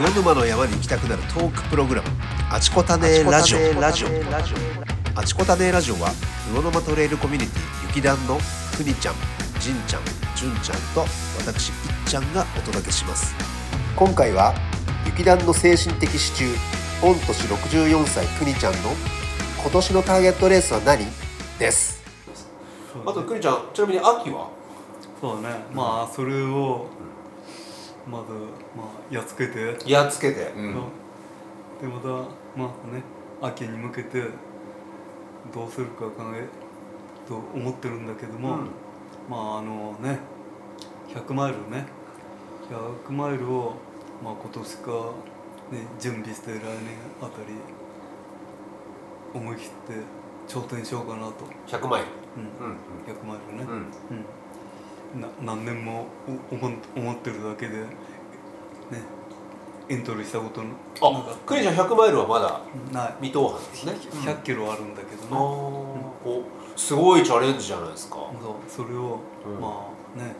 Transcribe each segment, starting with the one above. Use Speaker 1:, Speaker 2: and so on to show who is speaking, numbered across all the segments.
Speaker 1: 魚沼の山に行きたくなるトークプログラム「あちこたねラジオ」ラジオあちこたねラジオは魚沼トレイルコミュニティ雪団のくにちゃんじんちゃんじゅんちゃんと私いっちゃんがお届けします。今回は雪団の精神的支柱御年64歳くにちゃんの今年のターゲットレースは何？です。あとくにちゃんちなみに秋は？
Speaker 2: そうね。まあそれをまずまあやっつけて、
Speaker 1: やっつけて。
Speaker 3: うん。
Speaker 2: でまたまあね秋に向けてどうするか考えと思ってるんだけども、
Speaker 1: うん。
Speaker 2: まああのね100マイルね100マイルを、まあ、今年か、ね、準備して来年あたり思い切って挑戦しようかなと、
Speaker 1: 100マイル。
Speaker 2: うん。
Speaker 1: うん
Speaker 2: 100マイルね、
Speaker 1: うん。
Speaker 2: うん、な何年もお思思ってるだけでねエントリーしたことなん
Speaker 1: あ
Speaker 2: か
Speaker 1: くにちゃん100マイルはまだ
Speaker 2: ない。
Speaker 1: 未踏半ですね。
Speaker 2: 100キロあるんだけど
Speaker 1: あー。
Speaker 2: ね、
Speaker 1: おすごいチャレンジじゃないですか。
Speaker 2: そうそれを、
Speaker 1: うん。
Speaker 2: まあね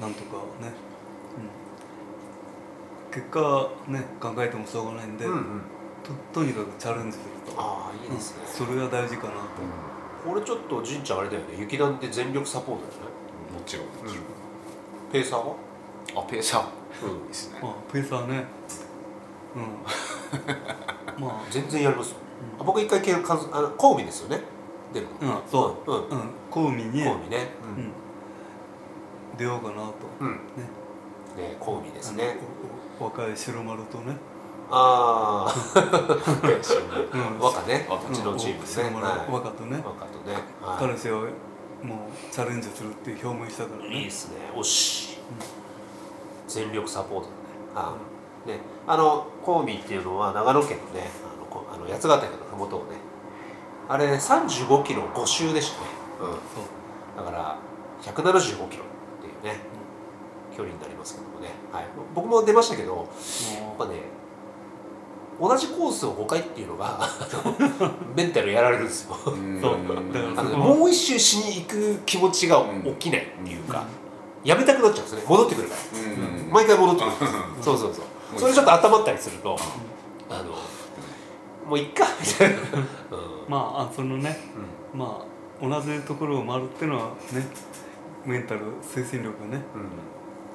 Speaker 2: あのなんとかね、うん、結果ね考えてもしょうがないんで、
Speaker 1: うんうん。
Speaker 2: ととにかくチャレンジすると。
Speaker 1: ああいいですね。
Speaker 2: うん。それが大事かなと、
Speaker 1: これちょっとじんちゃんあれだよね。雪団って全力サポートだよね。
Speaker 3: もちろん。もちろん。
Speaker 1: ペーサーは？
Speaker 3: あペーサー。
Speaker 1: うん。
Speaker 3: いいですね。
Speaker 2: まあペーサーね。うん。まあ。
Speaker 1: 全然やりますよ。
Speaker 2: うん。
Speaker 1: あ僕一回けんかんあのコウミですよね。出るの
Speaker 2: うんそう。
Speaker 1: うん。
Speaker 2: うん。コウミに、
Speaker 1: コウミね。
Speaker 2: うん、出ようかなと、ね。
Speaker 1: ねコウミですね。
Speaker 2: 若い白丸とね
Speaker 1: ああ 若ね。
Speaker 3: 若
Speaker 1: うちのチームですね
Speaker 2: 若とね。
Speaker 1: 若とね。は
Speaker 2: 彼氏はもうチャレンジするって表明したからね。
Speaker 1: いいいですね。おし全力サポート。だねあね。あのコウミっていうのは長野県のねあのこあの八ヶ岳の麓をね。あれね35キロ5周でしたね。うん。だから175キロっていうね距離になりますけどもね、はい、僕も出ましたけどやっ
Speaker 2: も
Speaker 1: ぱね同じコースを5回っていうのが メンタルやられるんですよ。もう一周しに行く気持ちが起きないっていうか、やめたくなっちゃうんですね。戻ってくるから、
Speaker 3: うん。
Speaker 1: 毎回戻ってくる、そうそうそう。それちょっと温まったりすると、あのもういっか。みたいな、
Speaker 2: まああそのねまあ同じところを回るっていうのはねメンタル精神力がね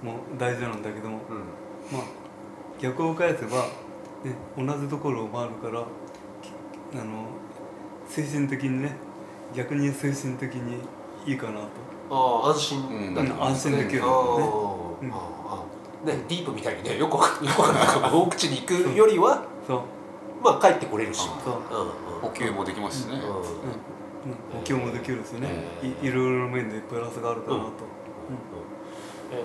Speaker 1: うん。
Speaker 2: もう大事なんだけども
Speaker 1: うん。
Speaker 2: まあ逆を返せば、ね、同じところを回るからきあの精神的にね逆に精神的にいいかなと。
Speaker 1: ああ安心だね
Speaker 2: うん安心できる。
Speaker 1: あー
Speaker 2: うん。
Speaker 1: ねディープみたいにね よくわかんない。大口に行くよりは
Speaker 2: そう、
Speaker 1: まあ帰ってこれるし。
Speaker 2: そう。
Speaker 1: うんうん
Speaker 3: 補給もできますしね。
Speaker 1: うん
Speaker 2: うん、補強もできるしね、いいろいろな面でプラスがあるかなと、
Speaker 1: え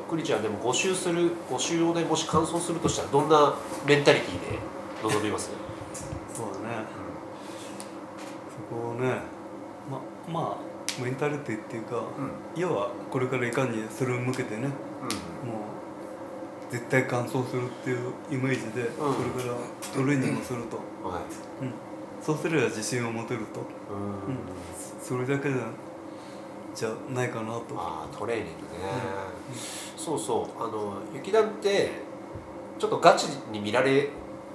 Speaker 1: クリちゃんでも5周する5周をねもし完走するとしたらどんなメンタリティーで臨みます？
Speaker 2: そうだね、そこをねままあメンタリティっていうか、
Speaker 1: うん。
Speaker 2: 要はこれからいかにそれを向けてねもう絶対完走するっていうイメージで、これからトレーニングをすると、
Speaker 1: うんはい。
Speaker 2: うん、そうすれば自信を持てると、
Speaker 1: うん。
Speaker 2: うん、それだけじゃじゃないかなと、
Speaker 1: ああトレーニングね、そうそう。あの雪団ってちょっとガチに見られ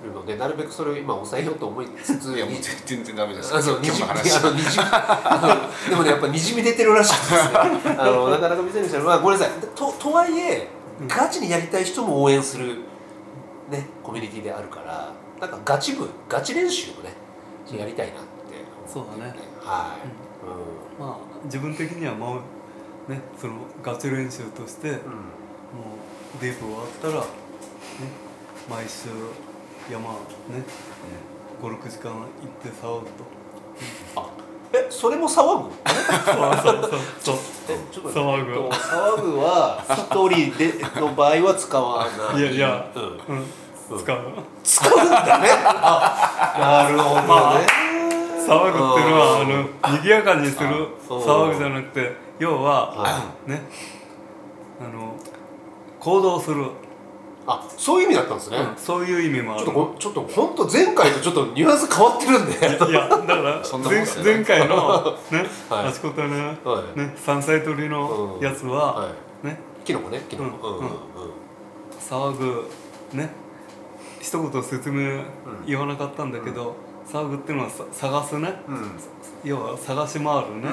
Speaker 1: るのでなるべくそれを今抑えようと思いつつ
Speaker 3: いやもう全然ダメです
Speaker 1: あ
Speaker 3: の
Speaker 1: でもねやっぱにじみ出てるらしいですねあのなかなか見せる人は、まあ、ごめんなさい。ととはいえ
Speaker 2: うん。
Speaker 1: ガチにやりたい人も応援するねコミュニティであるからなんかガチ部ガチ練習をねやりたいなって思って
Speaker 2: そうだね。
Speaker 1: はい、
Speaker 2: まあ自分的にはもうねそのガチ練習として、
Speaker 1: うん。うん
Speaker 2: もうデープ終わったら、ね、毎週山ね56時間行って騒ぐと。
Speaker 1: あえそれも騒ぐ？
Speaker 2: そうそうそう。
Speaker 1: えちょっと
Speaker 2: 騒ぐ。
Speaker 1: えっと騒ぐは一人での場合は使わない。
Speaker 2: いやいや。
Speaker 1: うん、
Speaker 2: うん、使う。
Speaker 1: 使うんだね。あなるほどね、
Speaker 2: まあ騒ぐっていうのはあの賑やかにする騒ぐじゃなくて要は
Speaker 1: は
Speaker 2: ねあの行動する、
Speaker 1: あそういう意味だったんですね、
Speaker 2: うんそういう意味もある。
Speaker 1: ちょっとこちょっと本当前回とちょっとニュアンス変わってるんで。
Speaker 2: いやだから
Speaker 3: そんなもん
Speaker 2: 前前回 のね、
Speaker 1: はい。
Speaker 2: あちこたね
Speaker 1: はい。
Speaker 2: ね山菜採りのやつは、
Speaker 1: はい。
Speaker 2: ね。
Speaker 1: キノコねキノコ、
Speaker 2: うん
Speaker 1: うんうんうん。
Speaker 2: 騒ぐね。一言説明言わなかったんだけど、騒ぐっていうのはさ探すね。
Speaker 1: うん。
Speaker 2: 要は探し回るね、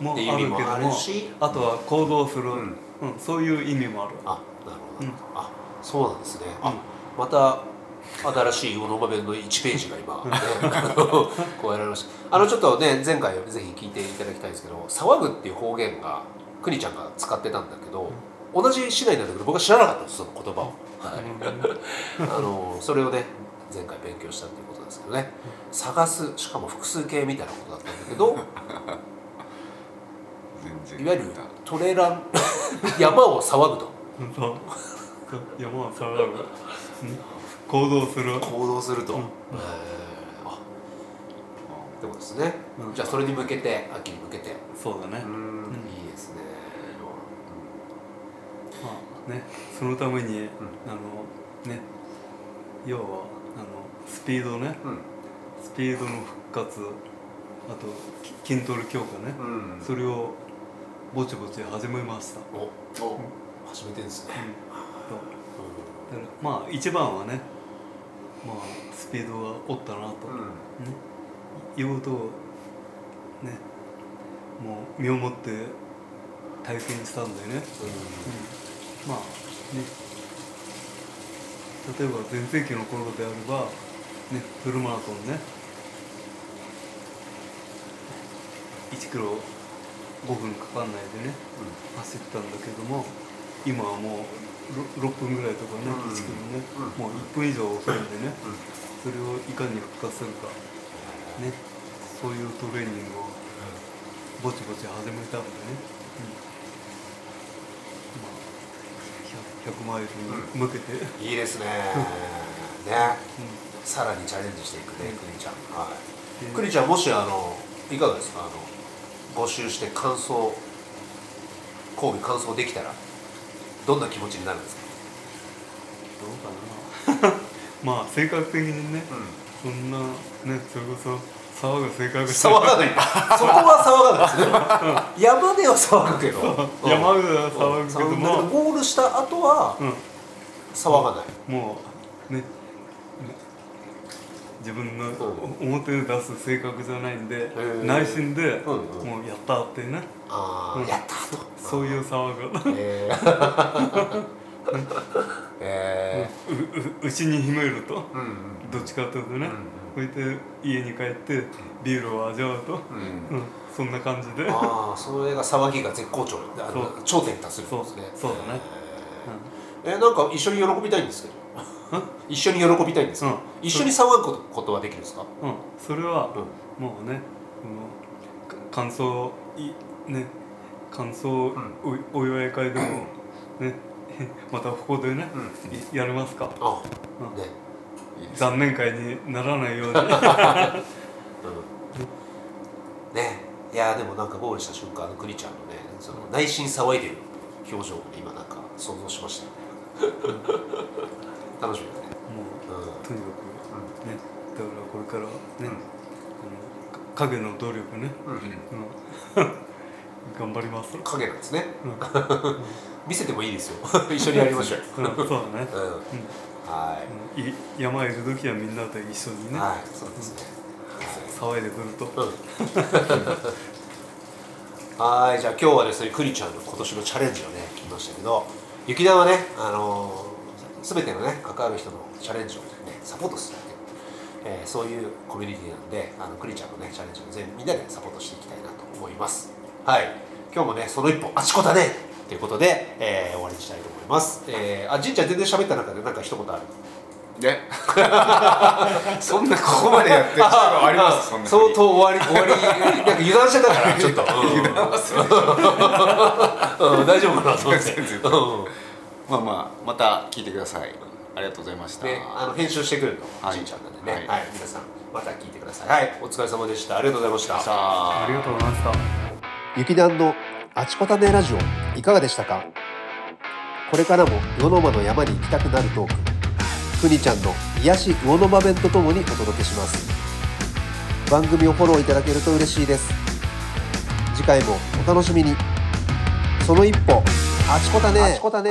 Speaker 2: もあるけども
Speaker 1: もあるし。
Speaker 2: あとは行動する、
Speaker 1: ん。
Speaker 2: うん。そういう意味もある。
Speaker 1: あなるほど、
Speaker 2: うん。
Speaker 1: あそうなんですね、あ
Speaker 2: うん。
Speaker 1: また新しい魚沼弁の1ページが今、ね、こうやられました。あのちょっとね前回ぜひ聞いていただきたいんですけど「騒ぐ」っていう方言がくにちゃんが使ってたんだけど、同じ市内なんだけど僕は知らなかったんですその言葉を、はい、あのそれをね前回勉強したっていうですけどね。探すしかも複数形みたいなことだったんだけど
Speaker 3: 全然。
Speaker 1: いわゆるトレラン山を騒ぐと。
Speaker 2: 山は騒ぐ、うん行動する。
Speaker 1: 行動すると、
Speaker 2: うん。
Speaker 1: ってことですね、
Speaker 2: うん。
Speaker 1: じゃあそれに向けて秋に向けて。
Speaker 2: そうだね、
Speaker 1: いいですね。
Speaker 2: まあねそのために、あのね要はスピードね。
Speaker 1: うん。
Speaker 2: スピードの復活。あとき筋トレ強化ね、
Speaker 1: うん、うん、
Speaker 2: それをぼちぼち始めました、
Speaker 1: おお始めてんですね、
Speaker 2: そう。だからまあ一番はねまあスピードがおったなと、
Speaker 1: うん。
Speaker 2: ね。いうことをねもう身をもって体験したんでね、うん。まあね。例えば全盛期の頃であればねフルマラソンね。1キロ5分かかんないでね走ったんだけども今はもう 6, 分ぐらいとかね、
Speaker 1: うん。
Speaker 2: 1キロね、
Speaker 1: うん。
Speaker 2: もう1分以上遅いんでね、
Speaker 1: うん。
Speaker 2: それをいかに復活するかね。そういうトレーニングをぼちぼち始めたんでね、まあ 100, 100マイルに向けて、うん
Speaker 1: いいですね。ねさらにチャレンジしていくねくにちゃん。はい。
Speaker 2: で
Speaker 1: くにちゃんもしあのいかがですかあの募集して感想交尾感想できたらどんな気持ちになるんですか？
Speaker 2: どうかな？まあ性格的にね
Speaker 1: うん。
Speaker 2: そんなねそれこそ騒ぐ性格
Speaker 1: 騒がない。そこは騒がないですね。山では騒ぐけど。
Speaker 2: 山では騒ぐけども。
Speaker 1: ゴールした後は
Speaker 2: うん。
Speaker 1: 騒がない。
Speaker 2: もうねね自分の
Speaker 1: う。ん
Speaker 2: 表に出す性格じゃないんで、
Speaker 1: ー。
Speaker 2: 内心で、もうやったってね、うん。
Speaker 1: ああやったと。
Speaker 2: そういう騒ぐ
Speaker 1: えー。え
Speaker 2: うううちに秘めるとどっちかというとね、
Speaker 1: うん
Speaker 2: こうやって家に帰ってビールを味わうと、
Speaker 1: うん。
Speaker 2: うん、そんな感じで、うん
Speaker 1: ああそれが騒ぎが絶好調。頂点に達するんですね。
Speaker 2: そう。そうだね。
Speaker 1: えー。えなんか一緒に喜びたいんですけど一緒に喜びたいんです。
Speaker 2: うん。
Speaker 1: 一緒に騒ぐことはできるんですか、
Speaker 2: うん、それは
Speaker 1: うん。
Speaker 2: もうね感想いね感想お,、お祝い会でもね またここでね、いやりますか？
Speaker 1: あ
Speaker 2: うん。
Speaker 1: ね。
Speaker 2: 残念会にならないように。
Speaker 1: うん。ね。いやでもなんかゴールした瞬間のクリちゃんのねその内心騒いでる表情を今なんか想像しました楽しみだね。
Speaker 2: もう
Speaker 1: うん。
Speaker 2: とにかくねだからこれからね、
Speaker 1: うん。
Speaker 2: あのか影の努力ね、
Speaker 1: うん。
Speaker 2: うん 頑張ります、うん
Speaker 1: 影なんですね。
Speaker 2: うん。
Speaker 1: 見せてもいいですよ。一緒にやりましょう。
Speaker 2: うん。そうだね、
Speaker 1: うん。は
Speaker 2: うん、い山いる時はみんなで一緒に
Speaker 1: い、
Speaker 2: ね、
Speaker 1: はい。そうですね。
Speaker 2: 騒いでくると、
Speaker 1: うん。はい。じゃあ今日はですねクリちゃんの今年のチャレンジをね聞きましたけど雪田はねあのー、全てのね関わる人のチャレンジをねサポートするっていう、えーそういうコミュニティなんであのクリちゃんのねチャレンジを全部みんなでサポートしていきたいなと思います。はい。今日もねその一歩あちこたねということで、えー終わりにしたいと思います、えー、あじんちゃん全然喋った中で何か一言ある？
Speaker 3: で そんなここまでやってるあります？そんな
Speaker 1: 相当終わり終わりなんか油断してたからちょっと、うん。うん。大丈夫かなと思って。うん
Speaker 3: まあまあまた聞いてください。ありがとうございました、
Speaker 1: ね、あの編集してくるの、
Speaker 3: はい。
Speaker 1: しんちゃんなんでね、
Speaker 3: は
Speaker 1: はい。い、皆さんまた聞いてください。はい、お疲れ様でした。ありがとうございました。
Speaker 3: さあ
Speaker 2: ありがとうございました。
Speaker 1: 雪団のあちこたねラジオいかがでしたか？これからも魚沼の山に行きたくなるトーク。くにちゃんの癒し魚沼弁とともにお届けします。番組をフォローいただけると嬉しいです。次回もお楽しみに。その一歩あちこたね。あちこたね